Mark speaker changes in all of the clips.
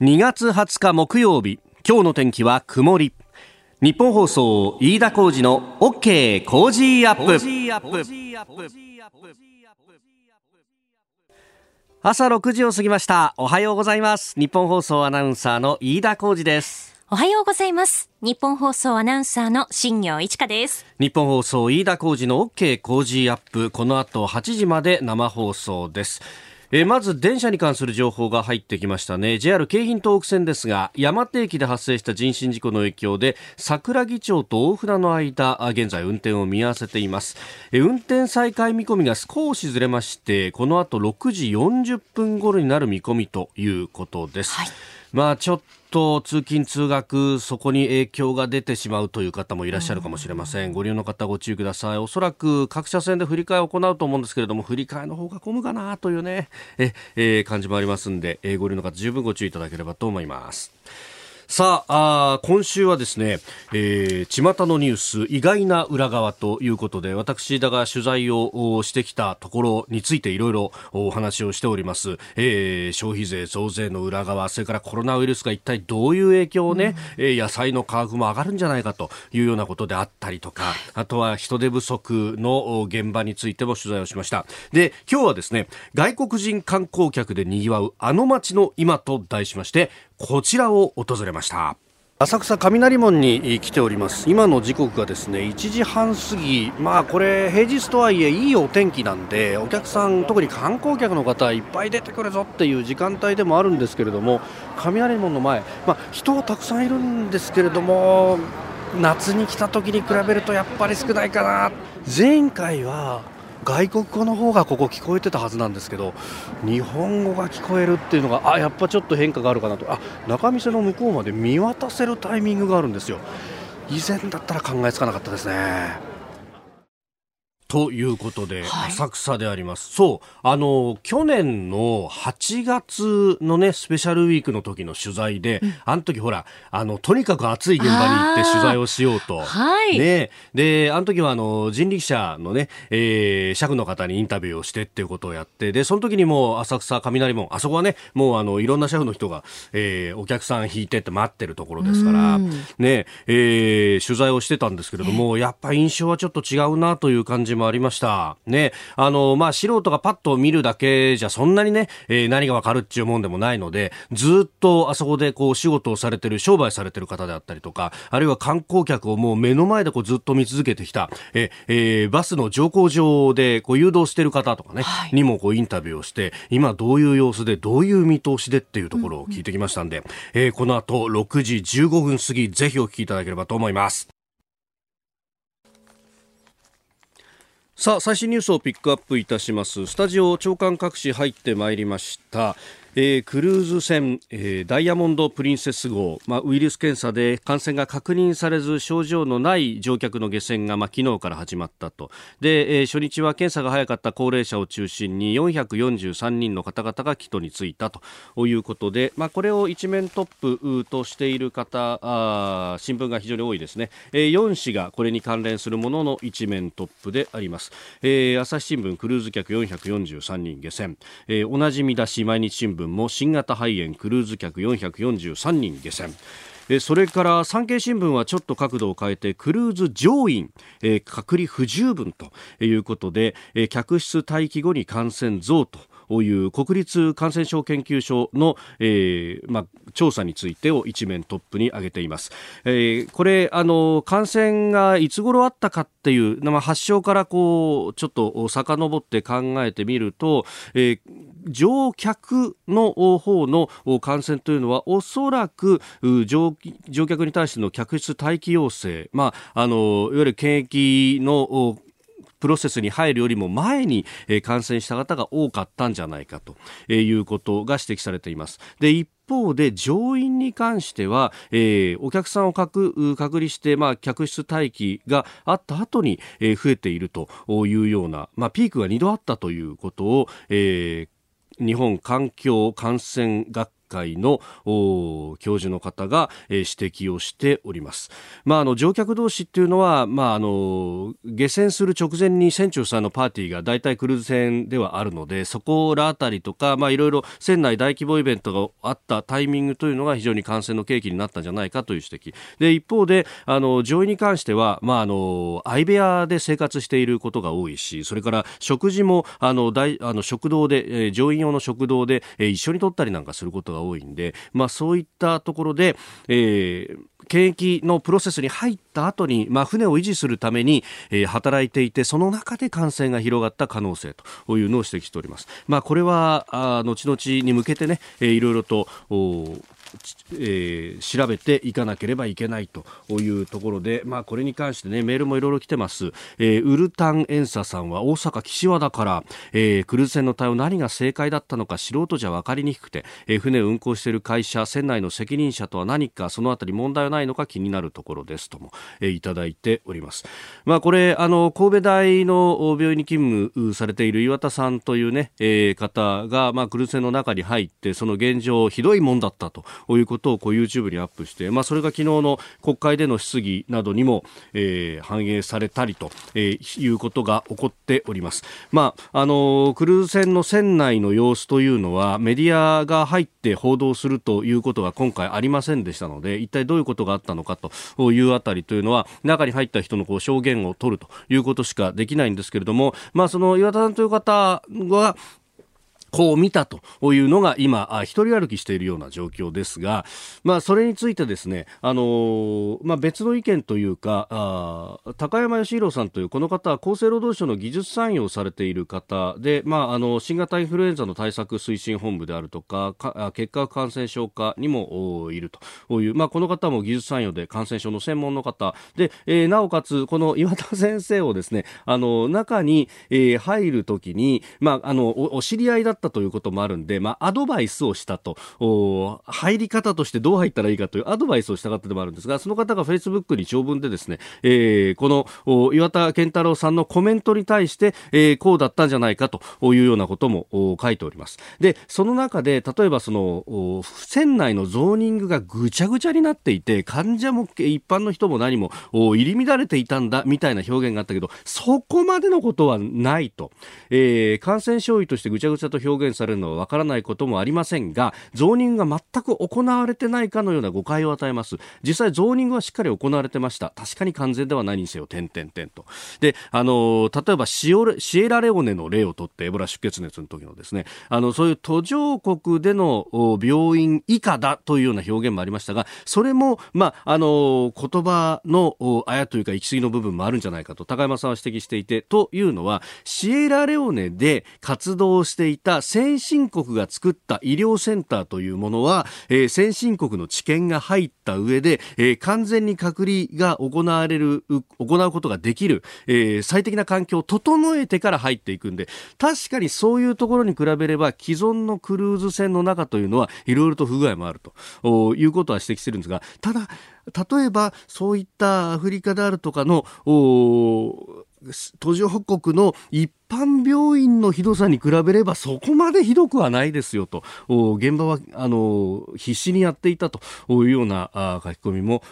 Speaker 1: 2月20日木曜日今日の天気は曇り。日本放送飯田浩二の OK 工事アップ。朝6時を過ぎました。おはようございます。日本放送アナウンサーの飯田浩二です。
Speaker 2: おはようございます。日本放送アナウンサーの新業一華です。
Speaker 1: 日本放送飯田浩二の OK 工事アップ。この後8時まで生放送ですえー、まず電車に関する情報が入ってきましたね。JR 京浜東北線ですが山手駅で発生した人身事故の影響で桜木町と大船の間現在運転を見合わせています、えー、運転再開見込みが少しずれましてこの後6時40分頃になる見込みということです、はい。まあちょっと通勤通学そこに影響が出てしまうという方もいらっしゃるかもしれません、ご利用の方ご注意ください。おそらく各車線で振り替えを行うと思うんですけれども振り替えの方が混むかなというねえ、えー、感じもありますんで、えー、ご利用の方十分ご注意いただければと思います。さああ今週はですね、えー、巷のニュース意外な裏側ということで私だが取材をしてきたところについていろいろお話をしております、えー、消費税増税の裏側それからコロナウイルスが一体どういう影響をね、うん、野菜の価格も上がるんじゃないかというようなことであったりとかあとは人手不足の現場についても取材をしました。で今日はですね外国人観光客で賑わうあの街の今と題しましてこちらを訪れましたました。浅草雷門に来ております。今の時刻がですね1時半過ぎ。まあこれ平日とはいえいいお天気なんでお客さん特に観光客の方いっぱい出てくるぞっていう時間帯でもあるんですけれども雷門の前まあ人はたくさんいるんですけれども夏に来た時に比べるとやっぱり少ないかな。前回は外国語の方がここ聞こえてたはずなんですけど日本語が聞こえるっていうのがあやっぱちょっと変化があるかなと。あ中見世の向こうまで見渡せるタイミングがあるんですよ。以前だったら考えつかなかったですね。ということで、浅草であります。そう、あの、去年の8月のね、スペシャルウィークの時の取材で、うん、あの時ほら、あの、とにかく暑い現場に行って取材をしようと。
Speaker 2: はい。
Speaker 1: ね。で、あの時はあの、人力車のね、えー、車夫の方にインタビューをしてっていうことをやって、で、その時にも浅草雷門、あそこはね、もうあの、いろんな車夫の人が、えー、お客さん引いてって待ってるところですから、ね、えー、取材をしてたんですけれども、やっぱ印象はちょっと違うなという感じもありました。ね。あの、まあ、素人がパッと見るだけじゃそんなにね、えー、何がわかるっていうもんでもないので、ずっとあそこでこう仕事をされてる、商売されてる方であったりとか、あるいは観光客をもう目の前でこうずっと見続けてきた、ええー、バスの乗降場でこう誘導してる方とかね、はい、にもこうインタビューをして、今どういう様子で、どういう見通しでっていうところを聞いてきましたんで、うんうん、えー、この後6時15分過ぎ、ぜひお聞きいただければと思います。さあ最新ニュースをピックアップいたします。スタジオ長官各紙入ってまいりました。えー、クルーズ船、えー、ダイヤモンド・プリンセス号、まあ、ウイルス検査で感染が確認されず症状のない乗客の下船が、まあ、昨日から始まったと。で、えー、初日は検査が早かった高齢者を中心に443人の方々が帰途に就いたと。いうことで、まあ、これを一面トップとしている方あ新聞が非常に多いですね、えー、4紙がこれに関連するものの一面トップであります、えー、朝日新聞クルーズ客443人下船、えー、同じ見出し毎日新聞。も新型肺炎クルーズ客443人下船。それから産経新聞はちょっと角度を変えてクルーズ乗員、えー、隔離不十分ということで、えー、客室待機後に感染増という国立感染症研究所の、えーまあ、調査についてを一面トップに挙げています。えー、これあの感染がいつ頃あったかっていう、まあ、発症からこうちょっと遡って考えてみると、えー、乗客の方の感染というのはおそらく乗客に対しての客室待機要請、まあ、あのいわゆる検疫のプロセスに入るよりも前に、え感染した方が多かったんじゃないかということが指摘されています。で一方で乗員に関しては、えー、お客さんを隔離して、まあ、客室待機があった後に、えー、増えているというような、まあ、ピークが2度あったということを、えー、日本環境感染学会の教授の方が、えー、指摘をしております。まあ、あの乗客同士っていうのは、まあ、あの下船する直前に船長さんのパーティーが大体クルーズ船ではあるのでそこらあたりとか、いろいろ船内大規模イベントがあったタイミングというのが非常に感染の契機になったんじゃないかという指摘で一方であの乗員に関しては、まあ、あの相部屋で生活していることが多いしそれから食事もあの大あの食堂で、えー、乗員用の食堂で、えー、一緒に取ったりなんかすることがが多いんで、まあ、そういったところで、えー検疫のプロセスに入った後に、まあ、船を維持するために、えー、働いていてその中で感染が広がった可能性というのを指摘しております。まあ、これはあ後々に向けてね、えー、いろいろとえー、調べていかなければいけないというところで、まあ、これに関してねメールもいろいろ来てます、えー、ウルタンエンサさんは大阪岸和田から、えー、クルーズ船の対応何が正解だったのか素人じゃ分かりにくくて、えー、船を運航している会社船内の責任者とは何かそのあたり問題はないのか気になるところですとも、えー、いただいております、まあ、これあの神戸大の病院に勤務されている岩田さんというね、えー、方が、まあ、クルーズ船の中に入ってその現状ひどいもんだったということをこう YouTube にアップして、まあ、それが昨日の国会での質疑などにも、えー、反映されたりと、えー、いうことが起こっております。まあ、あのクルーズ船の船内の様子というのはメディアが入って報道するということが今回ありませんでしたので一体どういうことがあったのかというあたりというのは中に入った人のこう証言を取るということしかできないんですけれども、まあ、その岩田さんという方はこう見たというのが今、一人歩きしているような状況ですが、まあ、それについてですね、あのー、まあ、別の意見というか、あ高山義弘さんというこの方は厚生労働省の技術参与をされている方で、まあ、あの新型インフルエンザの対策推進本部であるとか、か結核感染症科にもいるという、まあ、この方も技術参与で感染症の専門の方。で、えー、なおかつ、この岩田先生をですね、あの中に、えー、入るときに、まあ、あのおお知り合いだったということもあるんで、まあ、アドバイスをしたと、入り方としてどう入ったらいいかというアドバイスをした方でもあるんですが、その方がフェイスブックに長文でですね、えー、この岩田健太郎さんのコメントに対して、えー、こうだったんじゃないかというようなことも書いております。で、その中で、例えばその、船内のゾーニングがぐちゃぐちゃになっていて、患者も一般の人も何も入り乱れていたんだみたいな表現があったけど、そこまでのことはないと。えー、感染症医としてぐちゃぐちゃと表表現されるのはわからないこともありませんがゾーニングが全く行われてないかのような誤解を与えます。実際ゾーニングはしっかり行われてました。確かに完全ではないにせよ点々点と。であの例えばシオシエラレオネの例をとってエボラ出血熱の時のですね。あのそういう途上国での病院以下だというような表現もありましたがそれもまああの言葉のあやというか行き過ぎの部分もあるんじゃないかと高山さんは指摘していてというのはシエラレオネで活動していた先先進国が作った医療センターというものは、えー、先進国の知見が入った上で、えー、完全に隔離が行われる、行うことができる、えー、最適な環境を整えてから入っていくんで、確かにそういうところに比べれば既存のクルーズ船の中というのはいろいろと不具合もあるということは指摘してるんですが、ただ、例えばそういったアフリカであるとかの途上国の一般病院のひどさに比べればそこまでひどくはないですよと現場はあの必死にやっていたというような書き込みも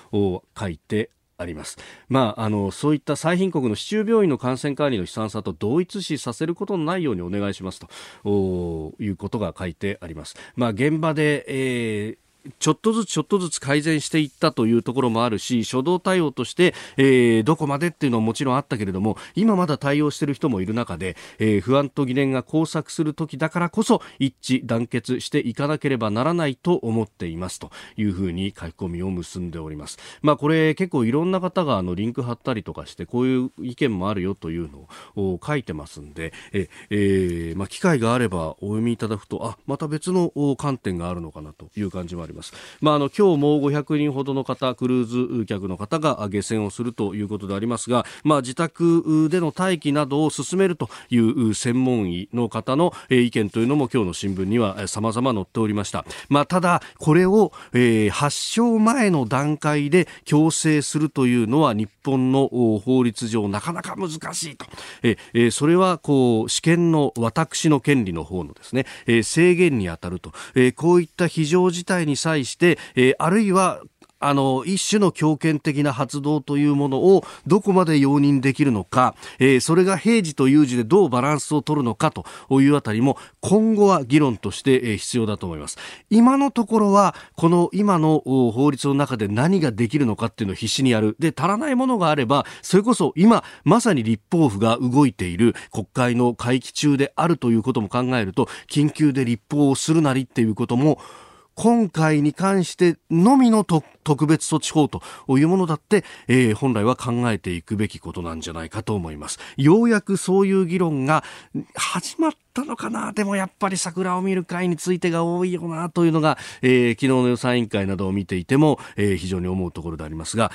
Speaker 1: 書いてあります。まあ、あの、そういった最貧国の市中病院の感染管理の悲惨さと同一視させることのないようにお願いしますということが書いてあります。まあ、現場で、えーちょっとずつちょっとずつ改善していったというところもあるし初動対応として、えー、どこまでっていうのはもちろんあったけれども今まだ対応している人もいる中で、えー、不安と疑念が交錯する時だからこそ一致団結していかなければならないと思っていますというふうに書き込みを結んでおります。まあ、これ結構いろんな方があのリンク貼ったりとかしてこういう意見もあるよというのを書いてますんで、ええー、まあ、機会があればお読みいただくとあまた別の観点があるのかなという感じもあります。ます。まあ、あの今日も500人ほどの方クルーズ客の方が下船をするということでありますが、まあ、自宅での待機などを進めるという専門医の方の意見というのも今日の新聞には様々載っておりました。まあ、ただこれを、えー、発症前の段階で強制するというのは日本の法律上なかなか難しいと。えー、それはこう試験の私の権利の方のですね、えー、制限に当たると、えー、こういった非常事態に際して、えー、あるいはあの一種の強権的な発動というものをどこまで容認できるのか、えー、それが平時と有事でどうバランスを取るのかというあたりも今後は議論としてえ必要だと思います。今のところはこの今の法律の中で何ができるのかっていうのを必死にやる。で足らないものがあればそれこそ今まさに立法府が動いている国会の会期中であるということも考えると緊急で立法をするなりっていうことも今回に関してのみの特別措置法というものだって、えー、本来は考えていくべきことなんじゃないかと思います。ようやくそういう議論が始まったのかなでもやっぱり桜を見る会についてが多いよなというのが、えー、昨日の予算委員会などを見ていても、えー、非常に思うところでありますが、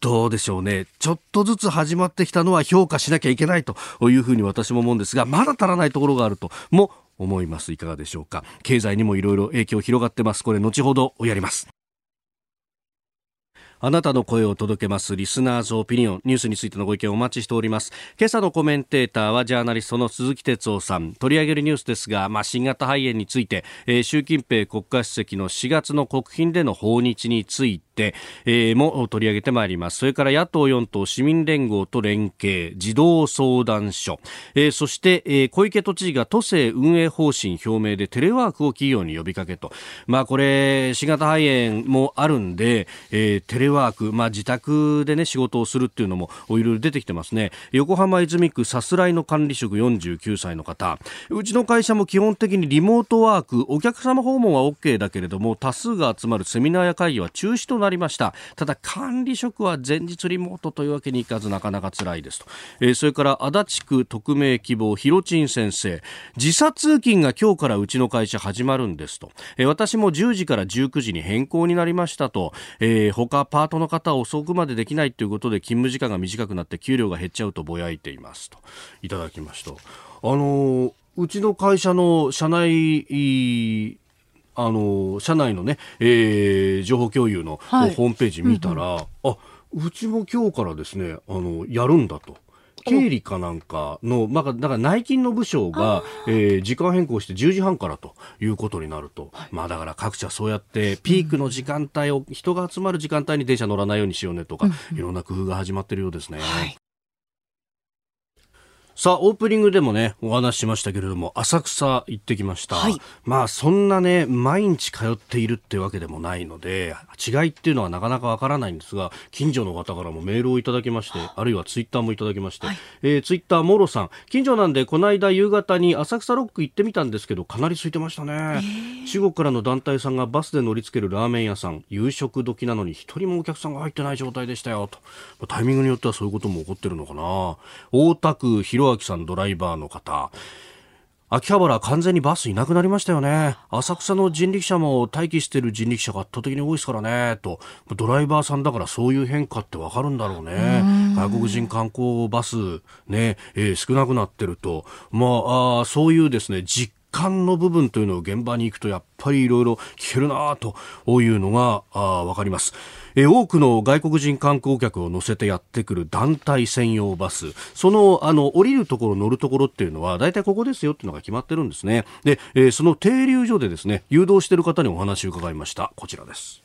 Speaker 1: どうでしょうね。ちょっとずつ始まってきたのは評価しなきゃいけないというふうに私も思うんですが、まだ足らないところがあるとも思います。いかがでしょうか？経済にもいろいろ影響広がってます。これ後ほどやります。あなたの声を届けます。リスナーズオピニオン。ニュースについてのご意見をお待ちしております。今朝のコメンテーターはジャーナリストの鈴木哲夫さん。取り上げるニュースですが、まあ、新型肺炎について、えー、習近平国家主席の4月の国賓での訪日についてて、えー、も取り上げてまいります。それから野党4党市民連合と連携、児童相談所、えー、そして、えー、小池都知事が都政運営方針表明でテレワークを企業に呼びかけと。まあこれ、新型肺炎もあるんで、えー、テレワーク、まあ自宅でね、仕事をするっていうのもいろいろ出てきてますね。横浜泉区さすらいの管理職49歳の方。うちの会社も基本的にリモートワーク、お客様訪問は OK だけれども、多数が集まるセミナーや会議は中止となりました。ただ管理職は前日リモートというわけにいかずなかなか辛いですと、えー、それから足立区匿名希望ひろちん先生。時差通勤が今日からうちの会社始まるんですと、えー、私も10時から19時に変更になりましたと、えー、他パートの方は遅くまでできないということで勤務時間が短くなって給料が減っちゃうとぼやいていますと。いただきました。あのーうちの会社の社内あの社内のね、えー、情報共有の、はい、ホームページ見たら、うんうん、あうちも今日からですねあのやるんだと。経理かなんかの、まあ、だから内勤の部署が、えー、時間変更して10時半からということになると、はい、まあだから各社そうやってピークの時間帯を、人が集まる時間帯に電車乗らないようにしようねとか、うんうん、いろんな工夫が始まってるようですね。はいさあ、オープニングでもね、お話ししましたけれども、浅草行ってきました。はい、まあ、そんなね、毎日通っているってわけでもないので、違いっていうのはなかなかわからないんですが、近所の方からもメールをいただきまして、あるいはツイッターもいただきまして、はい、えー、ツイッター、モロさん、近所なんで、この間夕方に浅草ロック行ってみたんですけど、かなり空いてましたね。中国からの団体さんがバスで乗り付けるラーメン屋さん、夕食時なのに一人もお客さんが入ってない状態でしたよ、と。タイミングによってはそういうことも起こってるのかな。大田区弘明さんドライバーの方秋葉原完全にバスいなくなりましたよね。浅草の人力車も待機している人力車が圧倒的に多いですからね、と。ドライバーさんだからそういう変化ってわかるんだろうね。外国人観光バスね、えー、少なくなってると。まあ、あそういうですね、実感の部分というのを現場に行くとやっぱりいろいろ聞けるなというのがわかります。え多くの外国人観光客を乗せてやってくる団体専用バス。そのあの降りるところ乗るところっていうのは大体ここですよっていうのが決まってるんですね。で、えー、その停留所でですね誘導している方にお話を伺いました。こちらです。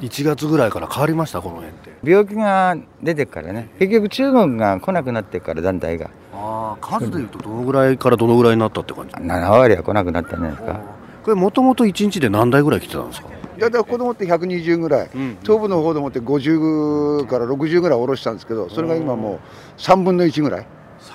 Speaker 1: 1月ぐらいから変わりましたこの辺って。
Speaker 3: 病気が出てからね。結局中国が来なくなってから団体が。
Speaker 1: ああ数でいうとどのぐらいからどのぐらいになったって感じ？7
Speaker 3: 割は来なくなったんじゃないですか。
Speaker 1: これもともと1日で何台ぐらい来てたんですか？
Speaker 3: いやだから子供って120ぐらい、うん、東部の方でもって50から60ぐらい下ろしたんですけどそれが今もう3分の1ぐらい。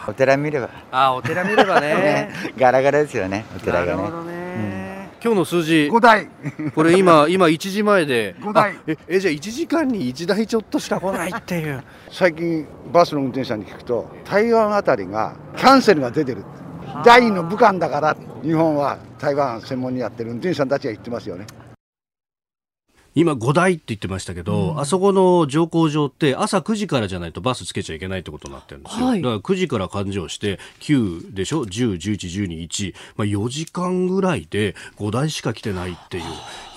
Speaker 3: お寺見れば。
Speaker 1: あお寺見ればね。ね
Speaker 3: ガラガラですよねお寺
Speaker 1: がね、ね。うん、今日の数字。
Speaker 3: 5台。
Speaker 1: これ今今1時前で。
Speaker 3: 5台。
Speaker 1: ええじゃあ1時間に1台ちょっとしか来ないっていう。
Speaker 3: 最近バスの運転手さんに聞くと台湾あたりがキャンセルが出てる。第二の武漢だから日本は台湾専門にやってる運転手さんたちが言ってますよね
Speaker 1: 今5台って言ってましたけど、うん、あそこの乗降場って朝9時からじゃないとバスつけちゃいけないってことになってるんですよ、はい、だから9時から勘定して9でしょ？10、11、12、1、まあ、4時間ぐらいで5台しか来てないっていう。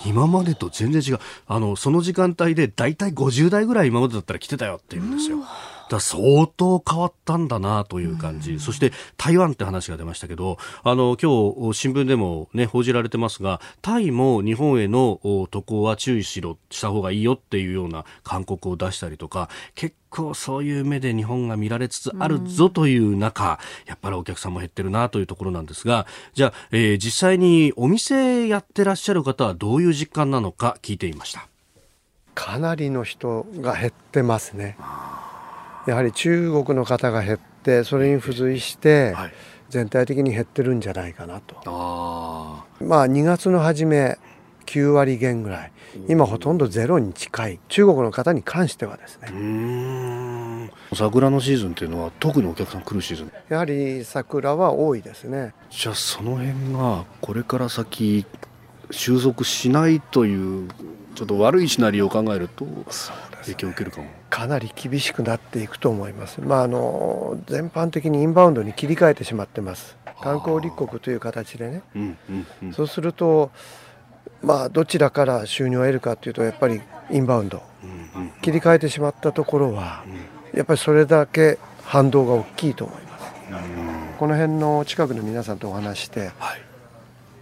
Speaker 1: 今までと全然違う。あのその時間帯で大体50台ぐらい今までだったら来てたよって言うんですよ。うんだ相当変わったんだなという感じ、そして台湾って話が出ましたけど、あの今日新聞でも、ね、報じられてますが、タイも日本への渡航は注意しろした方がいいよっていうような勧告を出したりとか、結構そういう目で日本が見られつつあるぞという中、やっぱりお客さんも減ってるなというところなんですが、じゃあ、えー、実際にお店やってらっしゃる方はどういう実感なのか聞いていました。
Speaker 4: かなりの人が減ってますね。やはり中国の方が減ってそれに付随して全体的に減ってるんじゃないかなと、はい、まあ2月の初め9割減ぐらい。今ほとんどゼロに近い。中国の方に関してはですね。
Speaker 5: 桜のシーズンっていうのは特にお客さん来るシーズン。
Speaker 4: やはり桜は多いですね。
Speaker 5: じゃあその辺がこれから先収束しないというちょっと悪いシナリオを考えると影響を受けるかも、
Speaker 4: かなり厳しくなっていくと思います、まあ、あの全般的にインバウンドに切り替えてしまってます。観光立国という形でね、うんうんうん、そうすると、まあ、どちらから収入を得るかというとやっぱりインバウンド、うんうん、切り替えてしまったところは、うん、やっぱりそれだけ反動が大きいと思います、うん、この辺の近くの皆さんとお話して、はい。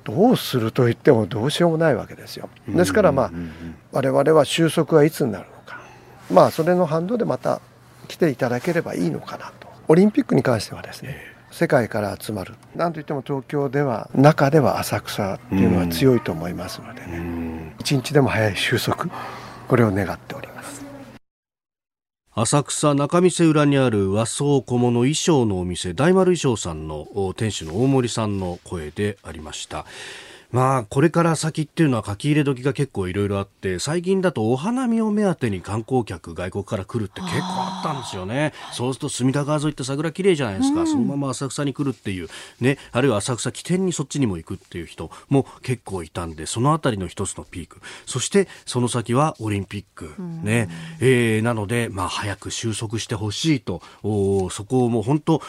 Speaker 4: どうすると言ってもどうしようもないわけですよ。ですからまあ我々は収束はいつになるまあそれの反動でまた来ていただければいいのかなと。オリンピックに関してはですね世界から集まるなんといっても東京では中では浅草っていうのは強いと思いますのでね一日でも早い収束これを願っております。
Speaker 1: 浅草中見世裏にある和装小物衣装のお店大丸衣装さんの店主の大森さんの声でありました。まあ、これから先っていうのは書き入れ時が結構いろいろあって、最近だとお花見を目当てに観光客、外国から来るって結構あったんですよね。そうすると隅田川沿いって桜綺麗じゃないですか。うん、そのまま浅草に来るっていう、ね、あるいは浅草起点にそっちにも行くっていう人も結構いたんで、そのあたりの一つのピーク。そしてその先はオリンピック。ね。うん、えー、なので、まあ、早く収束してほしいと、おそこをもう本当、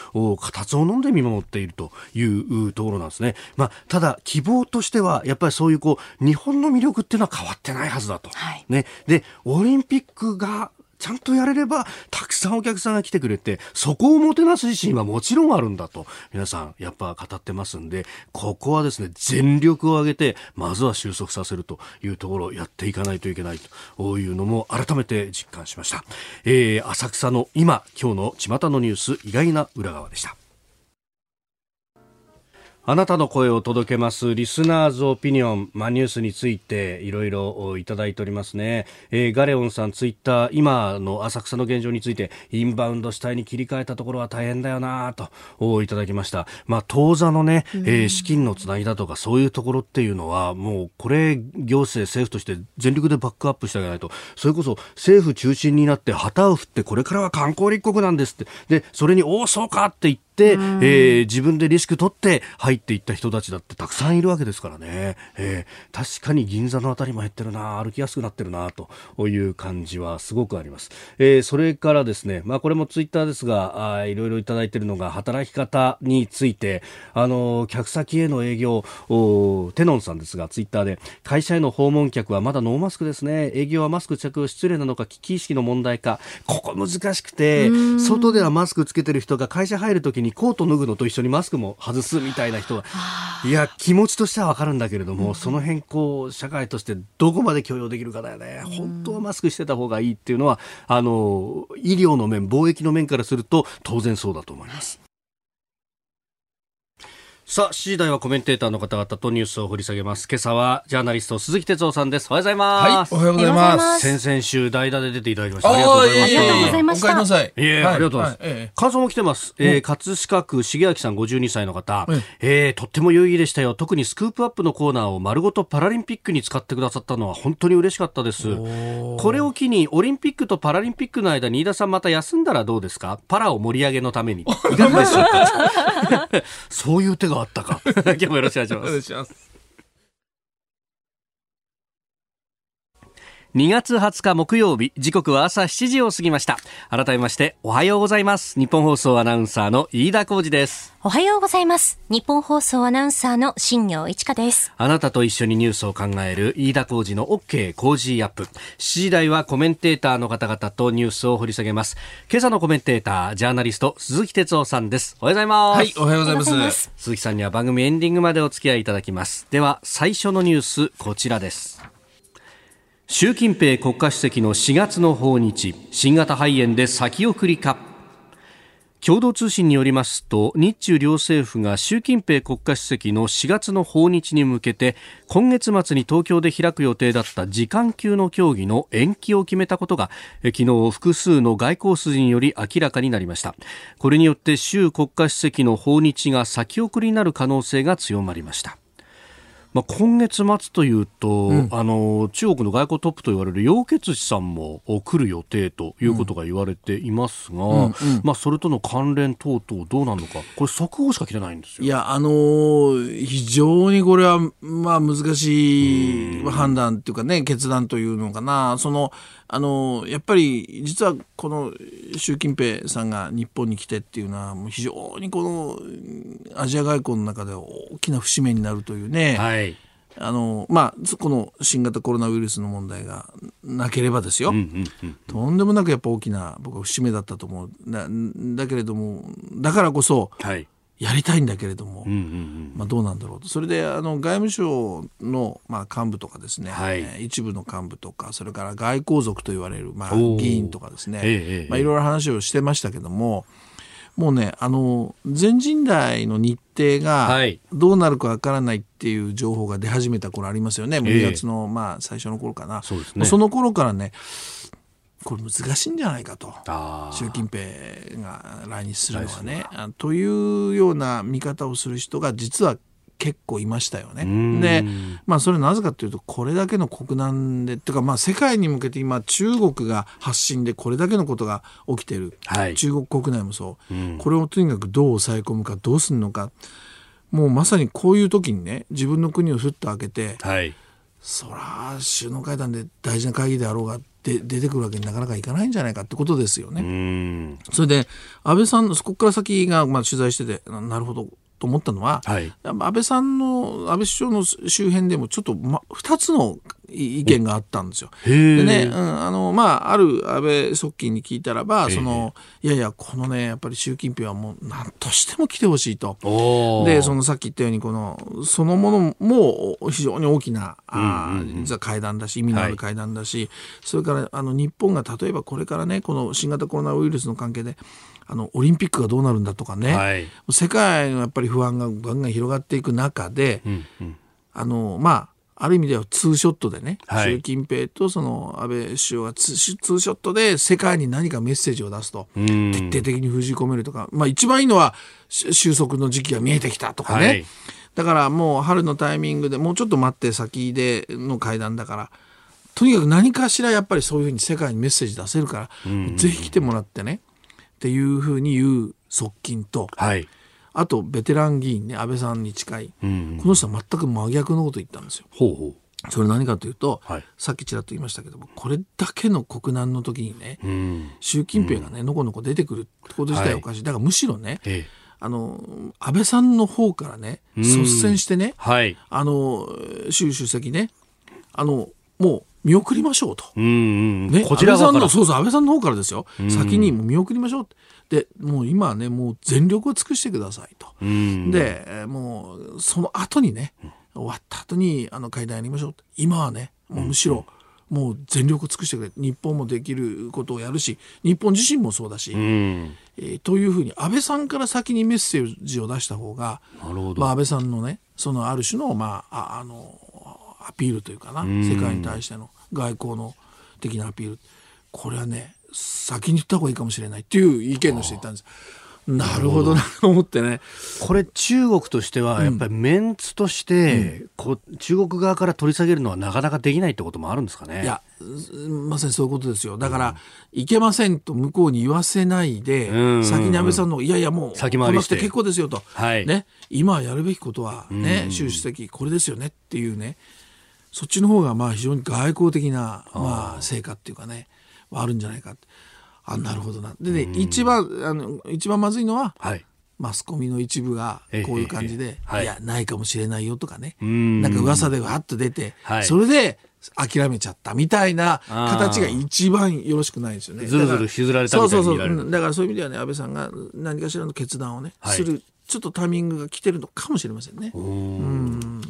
Speaker 1: 形を飲んで見守っているというところなんですね。まあ、ただ、希望としてしては、やっぱりそういうこう、日本の魅力っていうのは変わってないはずだと。はい、ね。で、オリンピックが、ちゃんとやれれば、たくさんお客さんが来てくれて、そこをもてなす自身はもちろんあるんだと、皆さん、やっぱ語ってますんで、ここはですね、全力を挙げて、まずは収束させるというところをやっていかないといけないというのも改めて実感しました。えー、浅草の今、今日の巷のニュース、意外な裏側でした。あなたの声を届けますリスナーズオピニオン、まあ、ニュースについていろいろいただいておりますね、えー、ガレオンさんツイッター今の浅草の現状についてインバウンド主体に切り替えたところは大変だよなといただきました、まあ、当座のね、えー、資金のつなぎだとかそういうところっていうのはもうこれ行政政府として全力でバックアップしてあげないと。それこそ政府中心になって旗を振ってこれからは観光立国なんですって。でそれにおおそうかって言って、えー、自分でリスク取って入っていった人たちだってたくさんいるわけですからね、えー、確かに銀座のあたりも減ってるな歩きやすくなってるなという感じはすごくあります、えー、それからですね、まあ、これもツイッターですがあいろいろいただいているのが働き方についてあの客先への営業テノンさんですがツイッターで会社への訪問客はまだノーマスクですね。営業はマスク着用失礼なのか危機意識の問題かここ難しくて外ではマスクつけてる人が会社入るときににコート脱ぐのと一緒にマスクも外すみたいな人が、いや、気持ちとしてはわかるんだけれども、うん、その辺、こう、社会としてどこまで許容できるかだよね。本当はマスクしてた方がいいっていうのは、あの、医療の面、貿易の面からすると、当然そうだと思います。さあ、7時台はコメンテーターの方々とニュースを掘り下げます。今朝はジャーナリスト鈴木哲夫さんです。おはようございます。
Speaker 6: はい、おはようございます。
Speaker 1: 先々週代打で出ていただきました。ありがとうございま
Speaker 2: した。ありがとうございました。お帰りなさい。
Speaker 1: いえ、ありがとうございます。感想も来てます。えー、葛飾区重明さん52歳の方。えー、とっても有意義でしたよ。特にスクープアップのコーナーを丸ごとパラリンピックに使ってくださったのは本当に嬉しかったです。これを機にオリンピックとパラリンピックの間に飯田さんまた休んだらどうですか？パラを盛り上げのために。いかがでしょうか？そういう手があったか。今日もよろしくお願いします。します。2月20日木曜日時刻は朝7時を過ぎました。改めましておはようございます。日本放送アナウンサーの飯田浩二です。
Speaker 2: おはようございます。日本放送アナウンサーの新業一華です。
Speaker 1: あなたと一緒にニュースを考える飯田浩二の OK 工事アップ。7時台はコメンテーターの方々とニュースを掘り下げます。今朝のコメンテータージャーナリスト鈴木哲夫さんです。おはようございます。
Speaker 6: はいおはようございます。
Speaker 1: 鈴木さんには番組エンディングまでお付き合いいただきます。では最初のニュースこちらです習近平国家主席の4月の訪日新型肺炎で先送りか。共同通信によりますと日中両政府が習近平国家主席の4月の訪日に向けて今月末に東京で開く予定だった時間級の協議の延期を決めたことが昨日複数の外交筋により明らかになりました。これによって習国家主席の訪日が先送りになる可能性が強まりました。まあ、今月末というと、うん、あの中国の外交トップと言われる楊潔チさんも来る予定ということが言われていますが、うんうん、まあ、それとの関連等々どうなのかこれ速報しか切れないんですよ。
Speaker 6: いやあのー、非常にこれは、まあ、難しい判断っていうかね決断というのかな。そのあのやっぱり実はこの習近平さんが日本に来てっていうのはもう非常にこのアジア外交の中で大きな節目になるというね、はい、あのまあ、この新型コロナウイルスの問題がなければですよ、うんうんうん、とんでもなくやっぱ大きな僕は節目だったと思う。だだけれどもだからこそ、はいやりたいんだけれども、うんうんうん、まあ、どうなんだろうと。それであの外務省の、まあ、幹部とかですね、はい、一部の幹部とかそれから外交族と言われる、まあ、議員とかですね、ええ、まあ、いろいろ話をしてましたけどももうねあの全人代の日程がどうなるかわからないっていう情報が出始めた頃ありますよね、え、2月の、まあ、最初の頃かな。そ、ね、その頃からねこれ難しいんじゃないかと。習近平が来日するのはね。というような見方をする人が実は結構いましたよね。でまあそれなぜかというとこれだけの国難でっていうかまあ世界に向けて今中国が発信でこれだけのことが起きてる、はい、中国国内もそう、うん、これをとにかくどう抑え込むかどうするのか。もうまさにこういう時にね自分の国をふっと開けて、はい、そら首脳会談で大事な会議であろうがで出てくるわけになかなかいかないんじゃないかってことですよね。それで安倍さんそこから先がまあ取材しててなるほどと思ったのは、はい、安倍さんの安倍首相の周辺でもちょっと、ま、2つの意見があったんですよ。でね、うん、あのまあある安倍側近に聞いたらばそのいやいやこのねやっぱり習近平はもう何としても来てほしいと。でそのさっき言ったようにこのそのものも非常に大きな、あ実は会談だし意味のある会談だし、はい、それからあの日本が例えばこれからねこの新型コロナウイルスの関係であのオリンピックがどうなるんだとかね、はい、世界のやっぱり不安がガンガン広がっていく中で、うんうん、あのまあある意味ではツーショットでね、はい、習近平とその安倍首相がツーショットで世界に何かメッセージを出すと、徹底的に封じ込めるとか、まあ一番いいのは収束の時期が見えてきたとかね、はい、だからもう春のタイミングでもうちょっと待って先での会談だから、とにかく何かしらやっぱりそういうふうに世界にメッセージ出せるから、ぜひ来てもらってね、っていうふうに言う側近と、はいあとベテラン議員ね安倍さんに近い、うんうん、この人は全く真逆のこと言ったんですよ。ほうほう。それ何かというと、はい、さっきちらっと言いましたけどもこれだけの国難の時にね、うん、習近平がね、うん、のこのこ出てくるってこと自体おかしい、はい、だからむしろね、ええ、あの安倍さんの方からね率先してね、はい、あの習主席ねあのもう見送りましょうと。うんうん。ね、こちら安倍さんのそうそう安倍さんの方からですよ、先にも見送りましょうでもう今はねもう全力を尽くしてくださいと。でもうその後にね終わった後にあの会談やりましょう。今はねもうむしろ、もう全力を尽くしてくれ。日本もできることをやるし日本自身もそうだし、えー、というふうに安倍さんから先にメッセージを出した方がまあ、安倍さんのねそのある種の,、まあ、ああのアピールというかな世界に対しての外交の的なアピールこれはね先に言った方がいいかもしれないっていう意見の人いたんです。なるほどなと思ってね。
Speaker 1: これ中国としてはやっぱりメンツとして、こう中国側から取り下げるのはなかなかできないってこともあるんですかね？
Speaker 6: いやまさにそういうことですよ。だから、いけませんと向こうに言わせないで、先に安倍さんの、いやいやもう、先回りして結構ですよと。はい、ね。今やるべきことはね、習主席これですよねっていうね。そっちの方がまあ非常に外交的なまあ成果っていうかねはあるんじゃないかあなるほどな。でね、一番あの一番まずいのは、はい、マスコミの一部がこういう感じで、い、やないかもしれないよとかね。なんか噂でわっと出て、はい、それで諦めちゃったみたいな形が一番よろしくないですよね。
Speaker 1: ずるずるしずられたみたいに
Speaker 6: そうそうそう。だからそういう意味ではね安倍さんが何かしらの決断をね、はい、するちょっとタイミングが来てるのかもしれませんね。うん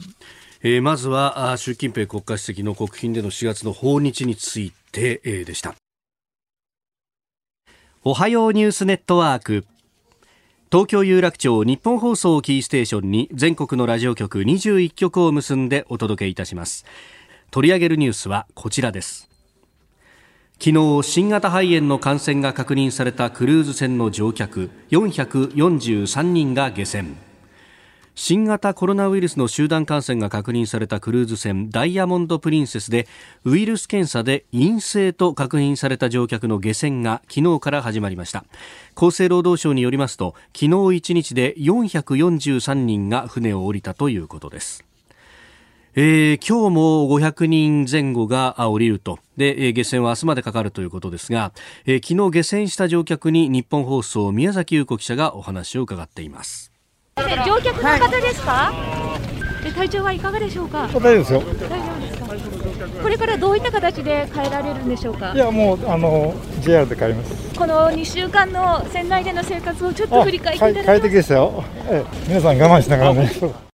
Speaker 1: えー、まずは習近平国家主席の国賓での4月の訪日について、えー、でした。おはようニュースネットワーク。東京有楽町日本放送キーステーションに全国のラジオ局21局を結んでお届けいたします。取り上げるニュースはこちらです。昨日新型肺炎の感染が確認されたクルーズ船の乗客443人が下船。新型コロナウイルスの集団感染が確認されたクルーズ船ダイヤモンド・プリンセスでウイルス検査で陰性と確認された乗客の下船が昨日から始まりました。厚生労働省によりますと昨日1日で443人が船を降りたということです。えー、今日も500人前後が降りると。で、え、下船は明日までかかるということですが、えー、昨日下船した乗客に日本放送宮崎優子記者がお話を伺っています。
Speaker 7: 乗客の方ですか、はい、体調はいかがでしょうか？
Speaker 8: 大丈夫ですよ。
Speaker 7: 大丈夫ですか？これからどういった形で帰られるんでしょうか？
Speaker 8: いやもうあの JR で帰ります。
Speaker 7: この2週間の船内での生活をちょっと振り返っていただきます？
Speaker 8: 快適でしたよ、ええ、皆さん我慢しながらね。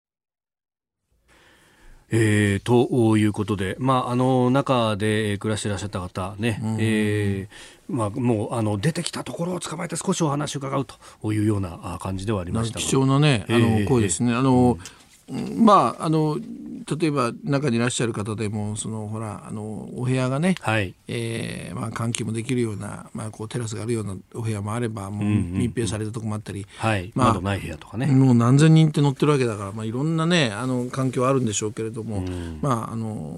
Speaker 1: えー、ということで、まあ、あの中で暮らしていらっしゃった方ね、えーまあ、もうあの出てきたところを捕まえて少しお話を伺うというような感じではありました
Speaker 6: 貴重なね、あの声ですね。あの、まああの例えば中にいらっしゃる方でもそのほらあのお部屋がね、はい。えーまあ、換気もできるような、まあ、こうテラスがあるようなお部屋もあればもう密閉されたとこもあったり、
Speaker 1: はい、まあ、窓ない部屋とかね。
Speaker 6: もう何千人って乗ってるわけだから、まあ、いろんなねあの環境あるんでしょうけれども、うん、まああの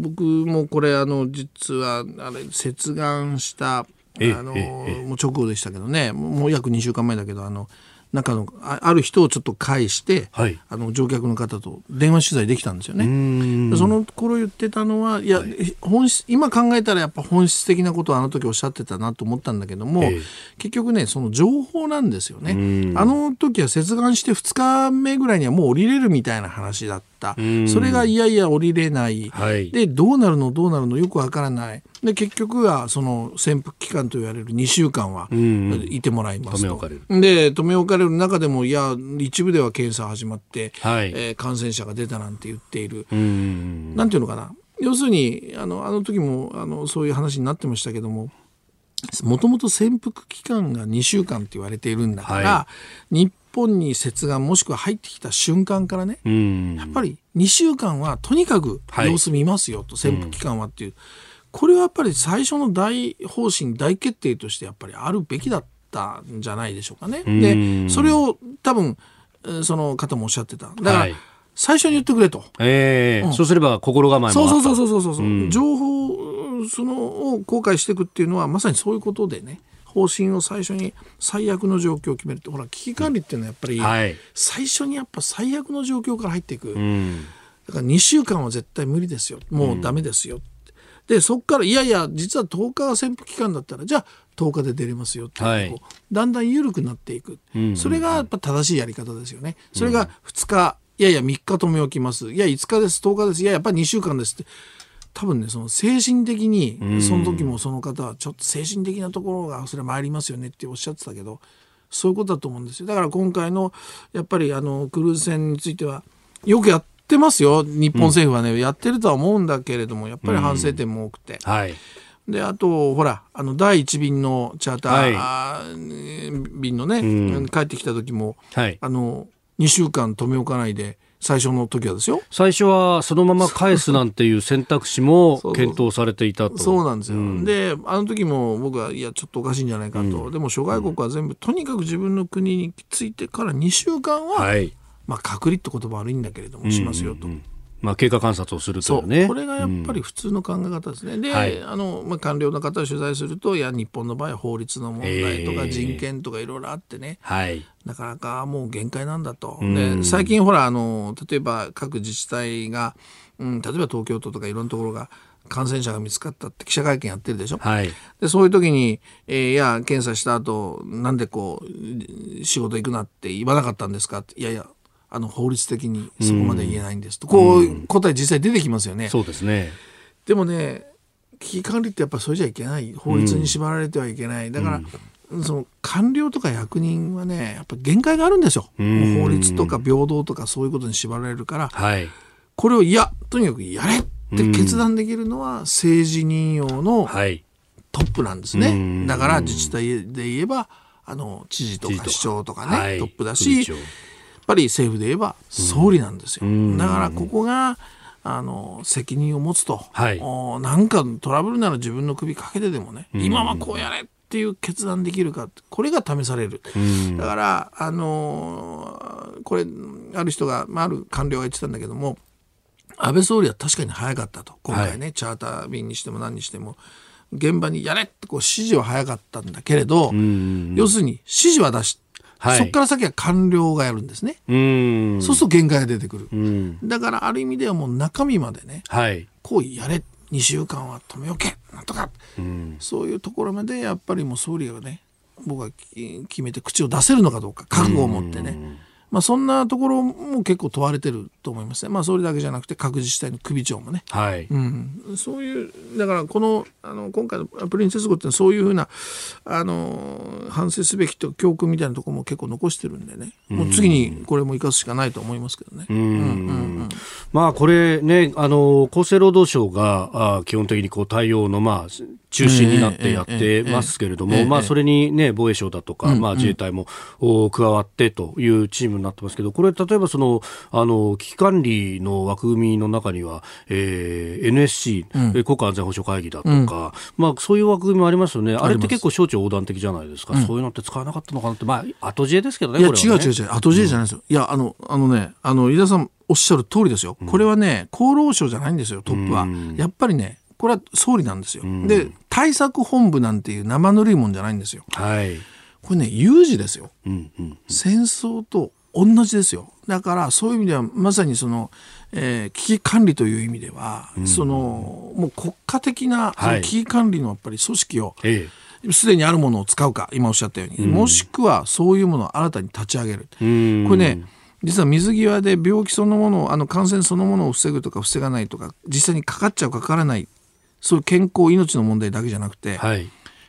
Speaker 6: 僕もこれあの実はあれ接岸したあのもう直後でしたけどねもう約2週間前だけどあの中のある人をちょっと介して、はい、あの乗客の方と電話取材できたんですよね。その頃言ってたのはいや、はい、本質今考えたらやっぱ本質的なことをあの時おっしゃってたなと思ったんだけども、えー、結局ねその情報なんですよね。あの時は接岸して2日目ぐらいにはもう降りれるみたいな話だった。それがいやいや降りれない、はい、でどうなるの？どうなるの？よくわからない。で結局はその潜伏期間と言われる2週間はいてもらいますと、うん、で留め置かれる中でもいや一部では検査始まって、はい、えー、感染者が出たなんて言っている、うん、なんていうのかな？要するにあのあの時もあのそういう話になってましたけどももともと潜伏期間が2週間って言われているんだから、はい、日本に接岸もしくは入ってきた瞬間からね、やっぱり2週間はとにかく様子見ますよと、潜伏期間はっていう。これはやっぱり最初の大方針大決定としてやっぱりあるべきだったんじゃないでしょうかね。でそれを多分その方もおっしゃってた。だから、はい、最初に言ってくれと。
Speaker 1: えー、うん、そうすれば心構えも
Speaker 6: そうそうそうそうそうそう、うん、情報そのを公開していくっていうのはまさにそういうことでね。方針を最初に最悪の状況を決めるってほら危機管理っていうのはやっぱり、最初にやっぱ最悪の状況から入っていく、うん、だから2週間は絶対無理ですよ。もうダメですよ、でそこからいやいや実は10日が潜伏期間だったらじゃあ10日で出れますよって、はい、だんだん緩くなっていく、うん。うんうん、それがやっぱ正しいやり方ですよね。それが2日、いやいや3日止め置きます。いや5日です10日です。いややっぱり2週間ですって多分ねその精神的にその時もその方はちょっと精神的なところがそれは参りますよねっておっしゃってたけどそういうことだと思うんですよ。だから今回のやっぱりあのクルーズ船についてはよくやってますよ。日本政府はね、うん、やってるとは思うんだけれどもやっぱり反省点も多くて。はい。であとほらあの第1便のチャーター、はい、便のね、うん、帰ってきた時も、はい、あの2週間留め置かないで最初の時はですよ。
Speaker 1: 最初はそのまま返すなんていう選択肢も 検討されていたと。
Speaker 6: そうなんですよ、うん、であの時も僕はいやちょっとおかしいんじゃないかと、うん、でも諸外国は全部、とにかく自分の国についてから2週間は、はい、まあ隔離って言葉悪いんだけれどもしますよと。
Speaker 1: まあ、経過観察をするというね。
Speaker 6: これがやっぱり普通の考え方ですね。で、
Speaker 1: はい
Speaker 6: あの、まあ、官僚の方を取材すると、いや、日本の場合は法律の問題とか
Speaker 1: ええ
Speaker 6: 人権とかいろいろあってね、
Speaker 1: はい。
Speaker 6: なかなかもう限界なんだと。
Speaker 1: ん
Speaker 6: で、最近ほら、あの、例えば各自治体が、うん、例えば東京都とかいろんなところが感染者が見つかったって記者会見やってるでしょ。
Speaker 1: はい。
Speaker 6: でそういう時に、えーいや検査した後なんでこう仕事行くなって言わなかったんですかっていやいやあの法律的にそこまで言えないんですと、こう答え実際出てきますよね。
Speaker 1: そうですね。
Speaker 6: でもね危機管理ってやっぱそれじゃいけない。法律に縛られてはいけない、だから、その官僚とか役人はねやっぱ限界があるんですよ、法律とか平等とかそういうことに縛られるから。
Speaker 1: はい。
Speaker 6: これをいやとにかくやれって決断できるのは政治任用の
Speaker 1: はい。
Speaker 6: トップなんですね。
Speaker 1: うん。
Speaker 6: だから自治体で言えば、あの、知事と
Speaker 1: か
Speaker 6: か。市長とかね、
Speaker 1: はい。
Speaker 6: トップだし、ぱり政府で言えば総理なんですよ。
Speaker 1: ん。
Speaker 6: だからここが、あの、責任を持つと、
Speaker 1: はい。
Speaker 6: おなんかトラブルなら自分の首かけてでもね、今はこうやれっていう決断できるか、これが試される。だから、あのこれ、ある人が、まあ、ある官僚が言ってたんだけども、安倍総理は確かに早かったと。今回ね、チャーター便にしても何にしても現場にやれってこう指示は早かったんだけれど要するに指示は出し、
Speaker 1: はい。
Speaker 6: そこから先は官僚がやるんですね、
Speaker 1: うん。
Speaker 6: そうすると限界が出てくる、
Speaker 1: うん。
Speaker 6: だからある意味ではもう中身までね
Speaker 1: はい。
Speaker 6: こうやれ。2週間は止めおけ。なんとか、そういうところまでやっぱりもう総理がね僕はき決めて口を出せるのかどうか。覚悟を持ってね、まあ、そんなところも結構問われてると思いますね、まあ、総理だけじゃなくて各自治体の首長もね、
Speaker 1: はい。
Speaker 6: うん、そういうだからこのあの今回のプリンセス号ってそういうふうなあの反省すべきと教訓みたいなところも結構残してるんでね、もう次にこれも生かすしかないと思いますけどね。
Speaker 1: まあこれね、あの、厚生労働省があ基本的にこう対応のまあ中心になってやってますけれども、まあそれにね、防衛省だとか、まあ自衛隊も加わってというチームになってますけど、これ例えばその、あの、危機管理の枠組みの中には、えー NSC、えー国家安全保障会議だとか、まあそういう枠組みもありますよね。あれって結構省庁横断的じゃないですか。そういうのって使わなかったのかなって、まあ後知恵ですけどね、
Speaker 6: いや、
Speaker 1: ね
Speaker 6: 違う違う違う。後知恵じゃないですよ。いや、あの、あのね、あの、井田さんおっしゃる通りですよ。これはね、厚労省じゃないんですよ、トップは。やっぱりね、これは総理なんですよ。で、対策本部なんていう生ぬるいもんじゃないんですよ。
Speaker 1: はい。
Speaker 6: これね、有事ですよ。
Speaker 1: うんうん。
Speaker 6: 戦争と同じですよ。だから、そういう意味では、まさにその、えー危機管理という意味では、その、もう国家的な、危機管理のやっぱり組織を、
Speaker 1: え
Speaker 6: すでにあるものを使うか、今おっしゃったように、もしくはそういうものを新たに立ち上げる。
Speaker 1: え。うん
Speaker 6: これね、実は水際で病気そのものを、あの感染そのものを防ぐとか防がないとか、実際にかかっちゃうかからない、そういう健康、命の問題だけじゃなくて、
Speaker 1: はい。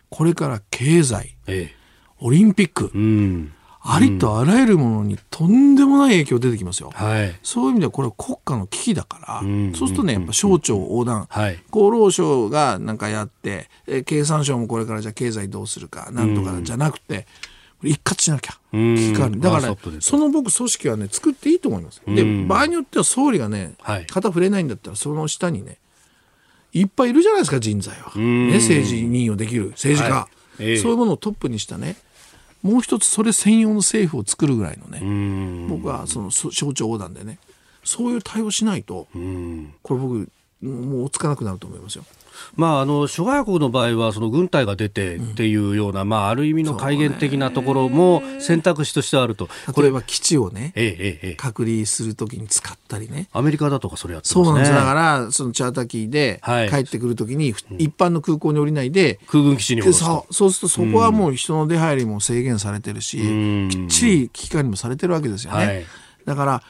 Speaker 6: これから経済、
Speaker 1: ええ。
Speaker 6: オリンピック、
Speaker 1: うん。
Speaker 6: ありとあらゆるものにとんでもない影響出てきますよ。
Speaker 1: はい。
Speaker 6: そういう意味ではこれは国家の危機だから、
Speaker 1: ん
Speaker 6: そうするとね、やっぱ省庁横断、
Speaker 1: はい。
Speaker 6: 厚労省がなんかやって、えー経産省もこれからじゃあ経済どうするか、なんとかじゃなくて、一括しなきゃ。
Speaker 1: うん
Speaker 6: 危機管理。だから、
Speaker 1: ワンストップでと
Speaker 6: その僕組織はね、作っていいと思います。で、場合によっては総理がね、
Speaker 1: はい
Speaker 6: 肩触れないんだったら、その下にね、いっぱいいるじゃないですか、人材は。
Speaker 1: ん
Speaker 6: ね、政治任用できる政治家、
Speaker 1: はいええ
Speaker 6: そういうものをトップにしたね、もう一つそれ専用の政府を作るぐらいのね、
Speaker 1: うん。
Speaker 6: 僕はそのそ省庁横断でね、そういう対応しないと、
Speaker 1: うん。
Speaker 6: これ僕、もう追っつかなくなると思いますよ。
Speaker 1: まあ、あの諸外国の場合はその軍隊が出てっていうような、まあ、ある意味の戒厳的なところも選択肢としてあると、これ、
Speaker 6: 例えば基地をね、
Speaker 1: ええええええ、
Speaker 6: 隔離するときに使ったりね。
Speaker 1: アメリカだとかそれやってますね。
Speaker 6: そうなんです。だから、そのチャーター機で
Speaker 1: はい。
Speaker 6: 帰ってくるときに、一般の空港に降りないで、
Speaker 1: 空軍基地に
Speaker 6: そうそうするとそこはもう人の出入りも制限されてるし、
Speaker 1: ん。
Speaker 6: きっちり危機管理もされてるわけですよね。
Speaker 1: はい。
Speaker 6: だから、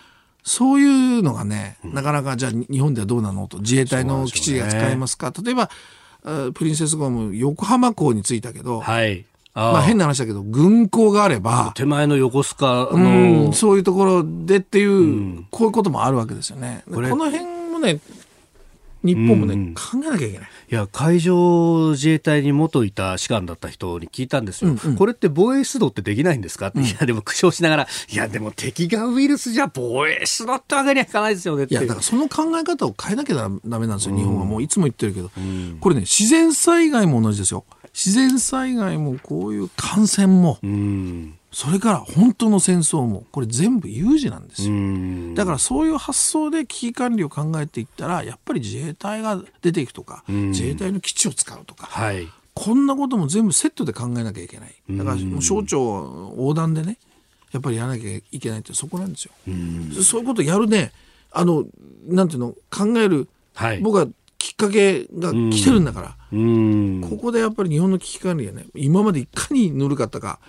Speaker 6: そういうのがね、なかなかじゃあ日本ではどうなのと、自衛隊の基地が使えますか、例えば、あプリンセス号も横浜港に着いたけど、
Speaker 1: はい。ああ。
Speaker 6: まあ変な話だけど、軍港があれば、
Speaker 1: 手前の横須賀
Speaker 6: う
Speaker 1: の
Speaker 6: ん、そういうところでっていう、こういうこともあるわけですよね。この辺もね、日本もね、
Speaker 1: うん
Speaker 6: 考えなきゃいけない。
Speaker 1: いや海上自衛隊に元いた士官だった人に聞いたんですよ、これって防衛出動ってできないんですか？って、いやでも苦笑しながらいやでも敵がウイルスじゃ防衛出動ってわけにはいかないですよねって
Speaker 6: いや、だからその考え方を変えなきゃダメなんですよ、日本は。もういつも言ってるけど。これね、自然災害も同じですよ。自然災害もこういう感染も、
Speaker 1: うん
Speaker 6: それから本当の戦争もこれ全部有事なんですよ。だからそういう発想で危機管理を考えていったらやっぱり自衛隊が出ていくとか自衛隊の基地を使うとか、
Speaker 1: はい、
Speaker 6: こんなことも全部セットで考えなきゃいけない。だからもう省庁横断でねやっぱりやらなきゃいけないってそこなんですよ。そういうことやるね。あのなんていうの考える、
Speaker 1: はい。
Speaker 6: 僕はきっかけが来てるんだから、
Speaker 1: うん。
Speaker 6: ここでやっぱり日本の危機管理がね今までいかにぬるかったか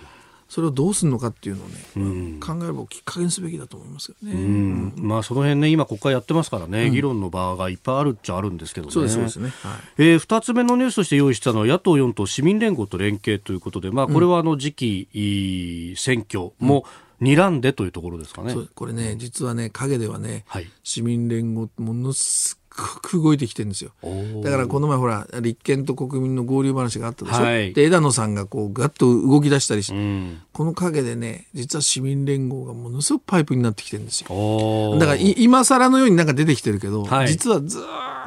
Speaker 6: それをどうするのかっていうのをね、考えればきっかけにすべきだと思いますよね。
Speaker 1: うんまあその辺ね今国会やってますからね、議論の場がいっぱいあるっちゃあるんですけどね。
Speaker 6: そうですそうですね。はい。
Speaker 1: えー、2つ目のニュースとして用意したのは野党4党市民連合と連携ということで、まあ、これはあの次期、選挙も睨んでというところですかね。
Speaker 6: これね実はね陰ではね、
Speaker 1: はい
Speaker 6: 市民連合ものすごく動いてきてるんですよ。だからこの前ほら立憲と国民の合流話があったでしょ、
Speaker 1: はい。
Speaker 6: で枝野さんがこうガッと動き出したりして、
Speaker 1: うん。
Speaker 6: この陰でね実は市民連合がものすごくパイプになってきてるんですよ。だからい今更のようになんか出てきてるけど、
Speaker 1: はい。
Speaker 6: 実はずーっと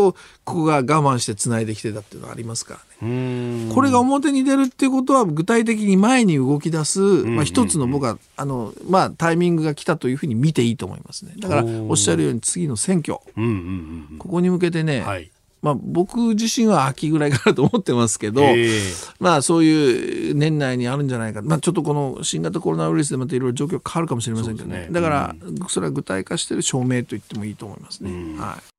Speaker 6: ここが我慢してつないできてたっていうのはありますからね。
Speaker 1: うん。
Speaker 6: これが表に出るっていうことは具体的に前に動き出す、まあ、一つの僕はあの、まあ、タイミングが来たというふうに見ていいと思いますね。だから
Speaker 1: お
Speaker 6: っしゃるように次の選挙。
Speaker 1: うんうんうん
Speaker 6: ここに向けてね、
Speaker 1: はい。
Speaker 6: まあ、僕自身は秋ぐらいからと思ってますけど、
Speaker 1: ええ。
Speaker 6: まあそういう年内にあるんじゃないか、まあ、ちょっとこの新型コロナウイルスでまたいろいろ状況変わるかもしれませんけどね。
Speaker 1: ね。
Speaker 6: だからそれは具体化している証明と言ってもいいと思いますね。はい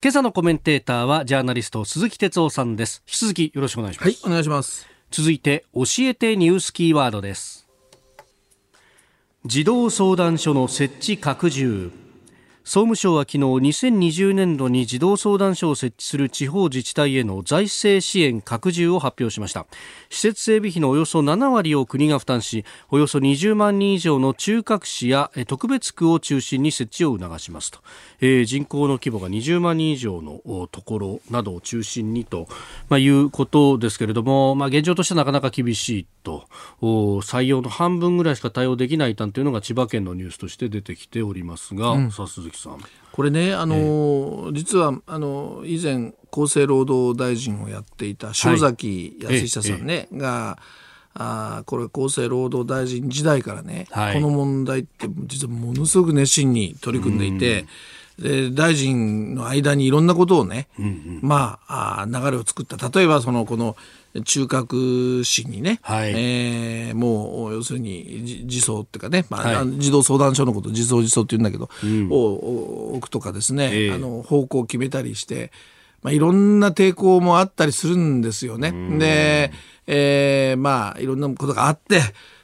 Speaker 1: 今朝のコメンテーターはジャーナリスト鈴木哲夫さんです。引き続きよろしくお願いします、
Speaker 6: はい、お願いします。
Speaker 1: 続いて教えてニュースキーワードです。児童相談所の設置拡充総務省は昨日2020年度に児童相談所を設置する地方自治体への財政支援拡充を発表しました。施設整備費のおよそ7割を国が負担しおよそ20万人以上の中核市やえ特別区を中心に設置を促しますと、えー人口の規模が20万人以上のおところなどを中心にと、まあ、いうことですけれども、まあ、現状としてはなかなか厳しいと。お採用の半分ぐらいしか対応できないなんていうのが千葉県のニュースとして出てきておりますが、さあ鈴木さん。
Speaker 6: これね、あのー実はあの以前厚生労働大臣をやっていた塩崎康久さんね、があーこれ厚生労働大臣時代からね、
Speaker 1: はい。
Speaker 6: この問題って実はものすごく熱心に取り組んでいて、で大臣の間にいろんなことをね、まああー流れを作った。例えばそのこの中核市にね、
Speaker 1: はい。
Speaker 6: えーもう要するにじ児相っていうかね、まあ
Speaker 1: はい。
Speaker 6: 児童相談所のこと児相児相って言うんだけど、をを置くとかですね、
Speaker 1: ええ。
Speaker 6: あの方向を決めたりして、まあ、いろんな抵抗もあったりするんですよね。で、えーまあいろんなことがあって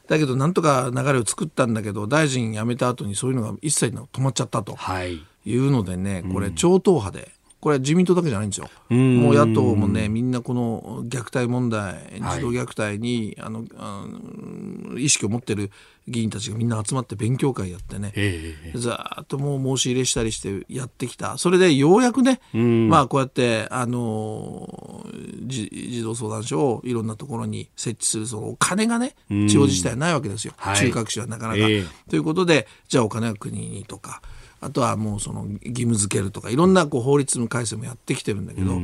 Speaker 6: だけどなんとか流れを作ったんだけど大臣辞めた後にそういうのが一切止まっちゃったと。
Speaker 1: はい
Speaker 6: いうのでねこれ超党派で。これは自民党だけじゃないんですよ。
Speaker 1: ん
Speaker 6: もう野党もね、みんなこの虐待問題、
Speaker 1: はい
Speaker 6: 児童虐待に、あの、あの意識を持ってる議員たちがみんな集まって勉強会やってね、
Speaker 1: え
Speaker 6: ーっともう申し入れしたりしてやってきた。それでようやくね、まあこうやって、あの児童相談所をいろんなところに設置するそのお金がね、地方自治体はないわけですよ。
Speaker 1: はい
Speaker 6: 中核市はなかなか。
Speaker 1: ええ
Speaker 6: ということで、じゃあお金は国にとか、あとはもうその義務付けるとか、いろんなこう法律の改正もやってきてるんだけど、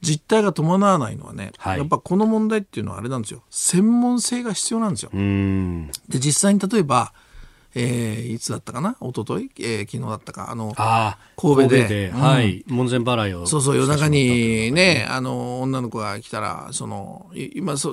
Speaker 6: 実態が伴わないのはね、
Speaker 1: はい
Speaker 6: やっぱこの問題っていうのはあれなんですよ。専門性が必要なんですよ。
Speaker 1: うん
Speaker 6: で、実際に例えば、えーいつだったかな？一昨日、えー昨日だったか、あの、神戸で。うん。
Speaker 1: はい。門前払いを
Speaker 6: そうそう、夜中にね、あの、女の子が来たら、その、い今、そ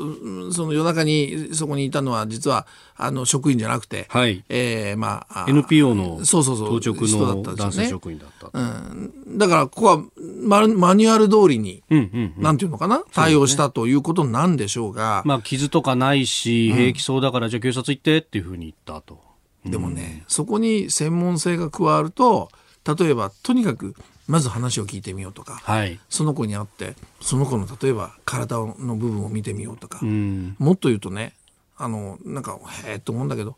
Speaker 6: その夜中にそこにいたのは、実は、あの、職員じゃなくて、
Speaker 1: はい。
Speaker 6: えーまあ、あ
Speaker 1: NPO の
Speaker 6: そうそうそう
Speaker 1: 当直の男性職員だった。
Speaker 6: うん、だから、ここはママニュアル通りに、
Speaker 1: うんうんうん。
Speaker 6: なんていうのかな、対応したということなんでしょうが、
Speaker 1: まあ傷とかないし平気そうだからじゃあ警察行ってっていうふうに言ったと
Speaker 6: でもね、そこに専門性が加わると、例えば、とにかく、まず話を聞いてみようとか、
Speaker 1: はい。
Speaker 6: その子に会って、その子の例えば体の部分を見てみようとか、
Speaker 1: うん。
Speaker 6: もっと言うとね、あの、なんか、へえと思うんだけど、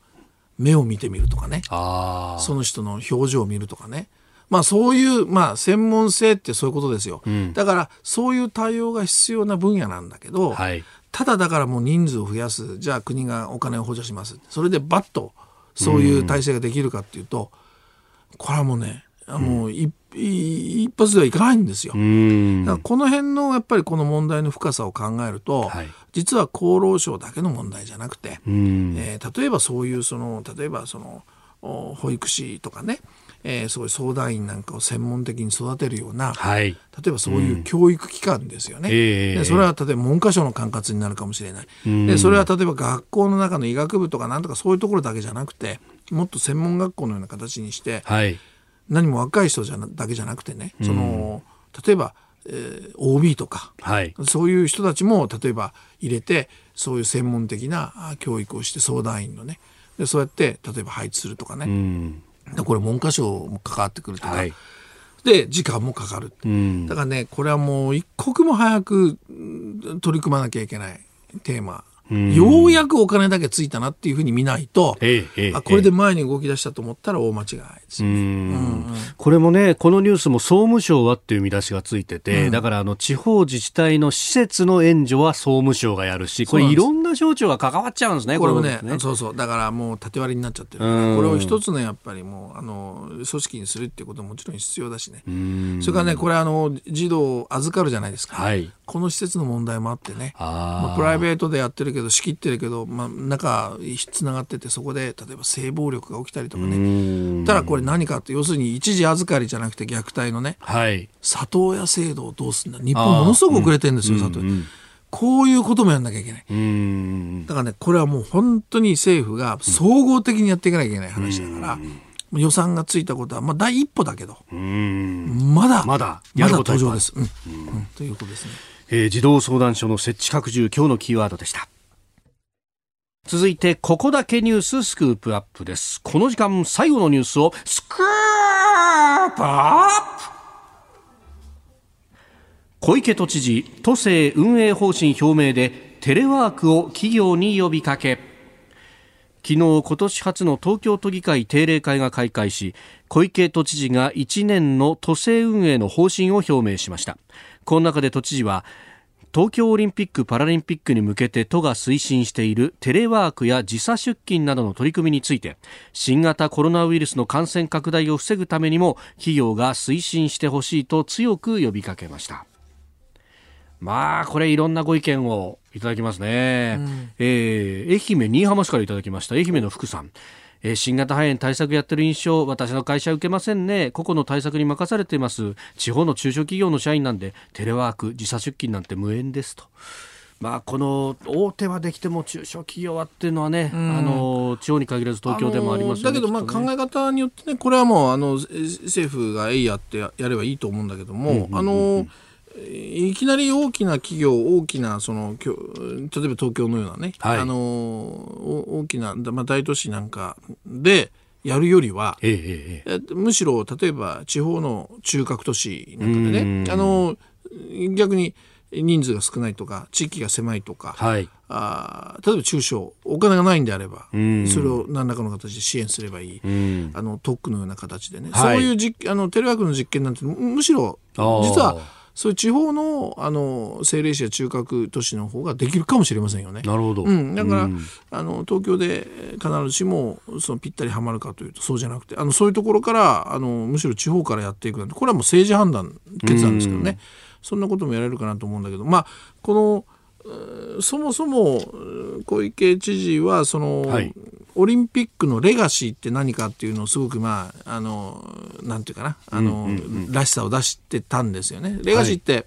Speaker 6: 目を見てみるとかね、
Speaker 1: ああ
Speaker 6: その人の表情を見るとかね。まあそういう、まあ専門性ってそういうことですよ。だからそういう対応が必要な分野なんだけど、
Speaker 1: はい。
Speaker 6: ただだからもう人数を増やす、じゃあ国がお金を補助します。それでバッとそういう体制ができるかっていうと、これはもうね、もう一一発ではいかないんですよ。だからこの辺のやっぱりこの問題の深さを考えると、はい、実は厚労省だけの問題じゃなくて、えー、例えばそういうその例えばその保育士とかね、えー、そういう相談員なんかを専門的に育てるような、はい、例えばそういう教育機関ですよね、うん、でそれは例えば文科省の管轄になるかもしれない、うん、でそれは例えば学校の中の医学部とかなんとかそういうところだけじゃなくてもっと専門学校のような形にして、はい、何も若い人じゃだけじゃなくてねその、例えばえー、OB とか、はい、そういう人たちも例えば入れてそういう専門的な教育をして相談員のね。でそうやって例えば配置するとかね、うん、これ文科省も関わってくるとか、はい、で時間もかかる、うん、だからねこれはもう一刻も早く取り組まなきゃいけないテーマようやくお金だけついたなっていうふうに見ないと、ええ、あこれで前に動き出したと思ったら大間違いです。よね、うん、
Speaker 1: これもね、このニュースも総務省はっていう見出しがついてて、うん、だからあの地方自治体の施設の援助は総務省がやるし、これいろんな省庁が関わっちゃうんですね、
Speaker 6: これもね、ね。そうそう、だからもう縦割りになっちゃってる、これを一つのやっぱりもうあの組織にするっていうことももちろん必要だしね、それからね、これあの児童を預かるじゃないですか、はい、この施設の問題もあってね、まあ、プライベートでやってるけど、仕切ってるけど、まあ、中つながってて、そこで例えば性暴力が起きたりとかね、ただこれ何かって、要するに一時預かりじゃなくて虐待のね、はい、里親制度をどうすんだ、日本ものすごく遅れてるんですよ、里親。こういうこともやんなきゃいけない。だからね、これはもう本当に政府が総合的にやっていかなきゃいけない話だから、予算がついたことは、まあ、第一歩だけど、まだ、まだ、まだ登場です。うん、うん、ということですね。
Speaker 1: えー、児童相談所の設置拡充、今日のキーワードでした。続いて、ここだけニューススクープアップです。この時間、最後のニュースを、スクープアップ小池都知事、都政運営方針表明で、テレワークを企業に呼びかけ。昨日、今年初の東京都議会定例会が開会し、小池都知事が1年の都政運営の方針を表明しました。この中で都知事は、東京オリンピック・パラリンピックに向けて都が推進しているテレワークや時差出勤などの取り組みについて新型コロナウイルスの感染拡大を防ぐためにも企業が推進してほしいと強く呼びかけました。まあこれいろんなご意見をいただきますね、うん、えー、愛媛新居浜市からいただきました。愛媛の福さんえー、新型肺炎対策やってる印象私の会社受けませんね。個々の対策に任されています。地方の中小企業の社員なんでテレワーク時差出勤なんて無縁ですと。まあ、この大手はできても中小企業はっていうのはね、うん、あの地方に限らず東京でもあります、ね、
Speaker 6: だけど、まあ、考え方によってねこれはもうあの政府がえいやってやればいいと思うんだけども、あのいきなり大きな企業、大きなその例えば東京のようなね、はい、あの大きな、まあ、大都市なんかでやるよりは、えええ、むしろ例えば地方の中核都市なんかでねあの逆に人数が少ないとか地域が狭いとか、はい、あ例えば中小お金がないんであればそれを何らかの形で支援すればいいあの特区のような形でね、はい、そういうじあのテレワークの実験なんてむしろ実はそういう地方のあの政令市や中核都市の方ができるかもしれませんよね。
Speaker 1: なるほど、
Speaker 6: うん、だから、うん、あの東京で必ずしもそのぴったりはまるかというとそうじゃなくてあのそういうところからあのむしろ地方からやっていくなんてこれはもう政治判断決断ですけどね、うん、そんなこともやれるかなと思うんだけど。まあこのそもそも小池知事はその、はい、オリンピックのレガシーって何かっていうのをすごくまああのなんていうかなあの、うんうんうん、らしさを出してたんですよね。レガシーって、はい、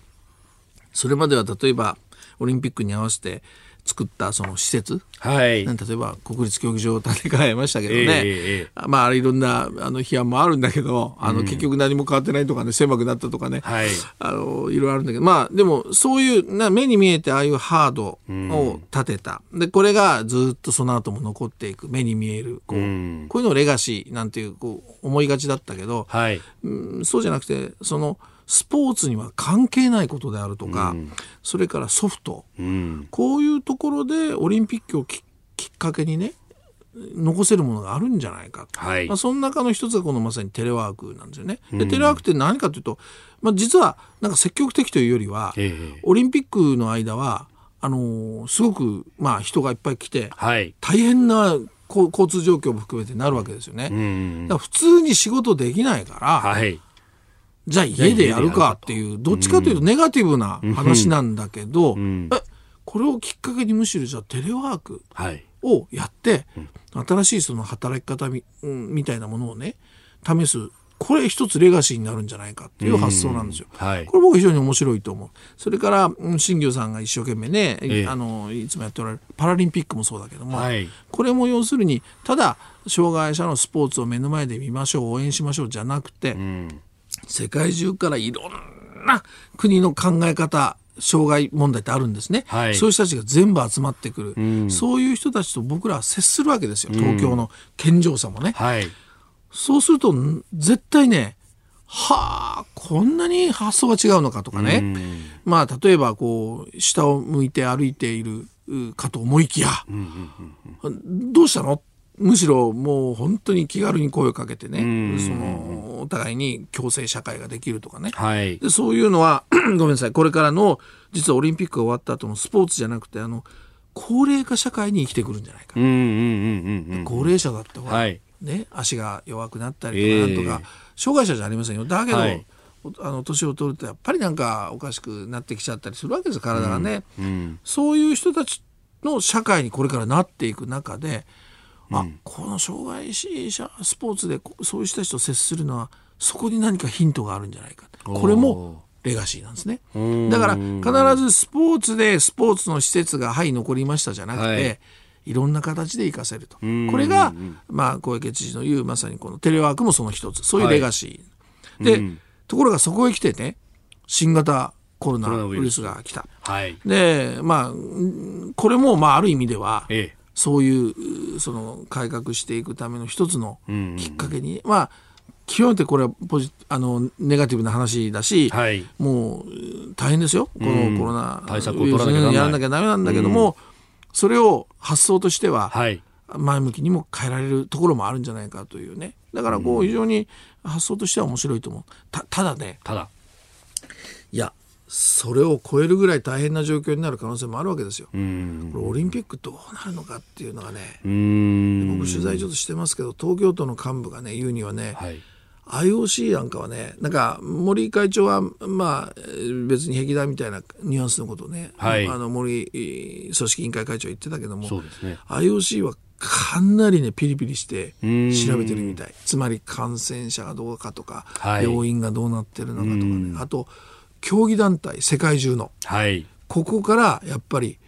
Speaker 6: それまでは例えばオリンピックに合わせて作ったその施設、はい、例えば国立競技場を建て替えましたけどね、えー、まあいろんなあの批判もあるんだけどあの、結局何も変わってないとかね狭くなったとかね、はい、あのいろいろあるんだけど。まあでもそういうな目に見えてああいうハードを立てた、うん、でこれがずっとその後も残っていく。目に見えるこう。うん、こういうのをレガシーなんていうこう思いがちだったけど、はい、うん、そうじゃなくてそのスポーツには関係ないことであるとか、うん、それからソフト、うん、こういうところでオリンピックをきっかけにね残せるものがあるんじゃないか、はい、まあ、その中の一つがこのまさにテレワークなんですよね。でテレワークって何かというと、まあ、実はなんか積極的というよりは、えー、オリンピックの間はあのー、すごく、まあ、人がいっぱい来て、はい、大変な交通状況も含めてなるわけですよね。
Speaker 1: うん。
Speaker 6: だから普通に仕事できないから、
Speaker 1: はい。
Speaker 6: じゃあ家でやるかっていう、どっちかというとネガティブな話なんだけど、これをきっかけにむしろじゃあテレワーク
Speaker 1: はい。
Speaker 6: をやって、新しいその働き方み,、うん、みたいなものをね、試す。これ一つレガシーになるんじゃないかっていう発想なんですよ。
Speaker 1: はい
Speaker 6: これ僕非常に面白いと思う。それから、うん新業さんが一生懸命ね、
Speaker 1: ええ
Speaker 6: あの、いつもやっておられるパラリンピックもそうだけども、
Speaker 1: はい
Speaker 6: これも要するに、ただ、障害者のスポーツを目の前で見ましょう、応援しましょうじゃなくて、
Speaker 1: うん。
Speaker 6: 世界中からいろんな国の考え方障害問題ってあるんですね、
Speaker 1: はい。
Speaker 6: そういう人たちが全部集まってくる、
Speaker 1: ん。
Speaker 6: そういう人たちと僕らは接するわけですよ。東京の健常者もね、
Speaker 1: はい。
Speaker 6: そうするとん絶対ねはあこんなに発想が違うのかとかね、まあ例えばこう下を向いて歩いているうかと思いきや、どうしたのむしろもう本当に気軽に声をかけてね、そのお互いに共生社会ができるとかね、
Speaker 1: はい。
Speaker 6: でそういうのは ごめんなさい。これからの実はオリンピックが終わった後のスポーツじゃなくてあの高齢化社会に生きてくるんじゃないか、
Speaker 1: うんうんうんうんうん。
Speaker 6: 高齢者だってほら、
Speaker 1: はい。
Speaker 6: ね、足が弱くなったりとかなんとか、障害者じゃありませんよ。だけど、
Speaker 1: はい。
Speaker 6: おあの年を取るとやっぱりなんかおかしくなってきちゃったりするわけですよ体がね、
Speaker 1: うん。
Speaker 6: そういう人たちの社会にこれからなっていく中で、あこの障害者スポーツでこそういう人たちと接するのはそこに何かヒントがあるんじゃないかこれもレガシーなんですね
Speaker 1: ん
Speaker 6: だから必ずスポーツでスポーツの施設がはい残りましたじゃなくて、
Speaker 1: はい
Speaker 6: いろんな形で活かせると。
Speaker 1: ん
Speaker 6: これが、まあ、小池知事の言う、まさにこのテレワークもその一つ。そういうレガシー。で、
Speaker 1: うん
Speaker 6: ところがそこへ来てね、新型コロナ
Speaker 1: ウイルス
Speaker 6: が来た。
Speaker 1: はい。
Speaker 6: で、まあ、うんこれも、まあ、ある意味では、
Speaker 1: ええ。
Speaker 6: そういう、うその、改革していくための一つの
Speaker 1: ん。
Speaker 6: きっかけに、まあ、極めてこれはポジあのネガティブな話だし、
Speaker 1: はい。
Speaker 6: もうう大変ですよ、このコロナ
Speaker 1: 対策を取らなきゃ
Speaker 6: やらなきゃダメなんだけども、それを発想としては、
Speaker 1: はい。
Speaker 6: 前向きにも変えられるところもあるんじゃないかというね。だからこう非常に発想としては面白いと思う。たただね
Speaker 1: ただ。
Speaker 6: いやそれを超えるぐらい大変な状況になる可能性もあるわけですよ。
Speaker 1: うん。
Speaker 6: これオリンピックどうなるのかっていうのがね
Speaker 1: うん。
Speaker 6: 僕取材ちょっとしてますけど東京都の幹部がね言うにはね、
Speaker 1: はい。
Speaker 6: IOC なんかはねなんか森会長はまあえー別に壁だみたいなニュアンスのことをね、
Speaker 1: はい
Speaker 6: あの森えー組織委員会会長は言ってたけども
Speaker 1: ね
Speaker 6: IOC はかなりねピリピリして
Speaker 1: ん
Speaker 6: 調べてるみたいつまり感染者がどうかとか、
Speaker 1: はい
Speaker 6: 病院がどうなってるのかとかねあと競技団体世界中の
Speaker 1: はい。
Speaker 6: ここからやっぱり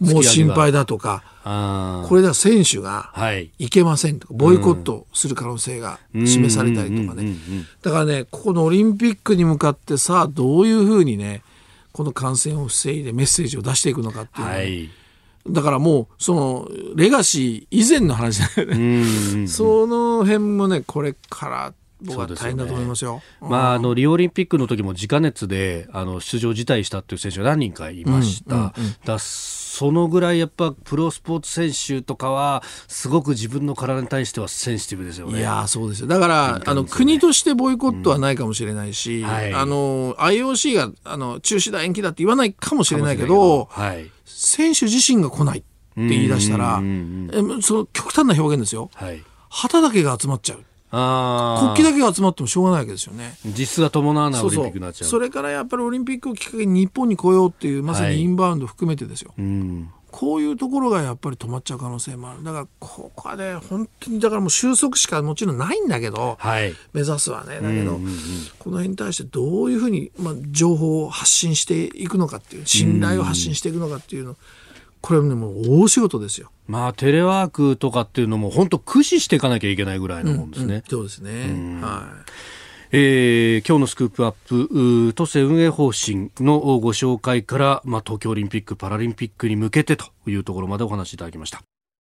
Speaker 6: もう心配
Speaker 1: だ。
Speaker 6: だとか。これでは選手が
Speaker 1: はい。
Speaker 6: いけませんとかボイコットする可能性が示されたりとかねだからねここのオリンピックに向かってさあどういうふうにねこの感染を防いでメッセージを出していくのかっていうね、
Speaker 1: はい。
Speaker 6: だからもうそのレガシー以前の話だよ
Speaker 1: う
Speaker 6: ね、
Speaker 1: ん。
Speaker 6: その辺もねこれから僕は
Speaker 1: そうですよね。
Speaker 6: 大変だと思いますよ。
Speaker 1: まあ、あのリオオリンピックの時も直熱であの出場辞退したっていう選手が何人かいました、だそのぐらいやっぱプロスポーツ選手とかはすごく自分の体に対してはセンシティブですよね。
Speaker 6: いやーそうですよ。だから、あの国としてボイコットはないかもしれないし、
Speaker 1: はい。
Speaker 6: あの IOC があの中止だ延期だって言わないかもしれないけど
Speaker 1: はい。
Speaker 6: 選手自身が来ないって言い出したら、
Speaker 1: うん。
Speaker 6: えその極端な表現ですよ。
Speaker 1: はい、
Speaker 6: 旗だけが集まっちゃう国旗だけが集まってもしょうがないわけですよね。
Speaker 1: 実質が伴わないオリンピックになっちゃう。
Speaker 6: それからやっぱりオリンピックをきっかけに日本に来ようっていうまさ
Speaker 1: はい。
Speaker 6: にインバウンド含めてですよ、
Speaker 1: うん。
Speaker 6: こういうところがやっぱり止まっちゃう可能性もある。だからここはね本当にだからもう収束しかもちろんないんだけど、
Speaker 1: はい。
Speaker 6: 目指すはね。だけど、この辺に対してどういうふうに、まあ、情報を発信していくのかっていう信頼を発信していくのかっていうのこれはねもう大仕事ですよ。
Speaker 1: まあテレワークとかっていうのも本当駆使していかなきゃいけないぐらいのもんですね。
Speaker 6: そうですね、はい
Speaker 1: えー今日のスクープアップ都政運営方針のご紹介から、まあ、東京オリンピック・パラリンピックに向けてというところまでお話しいただきました。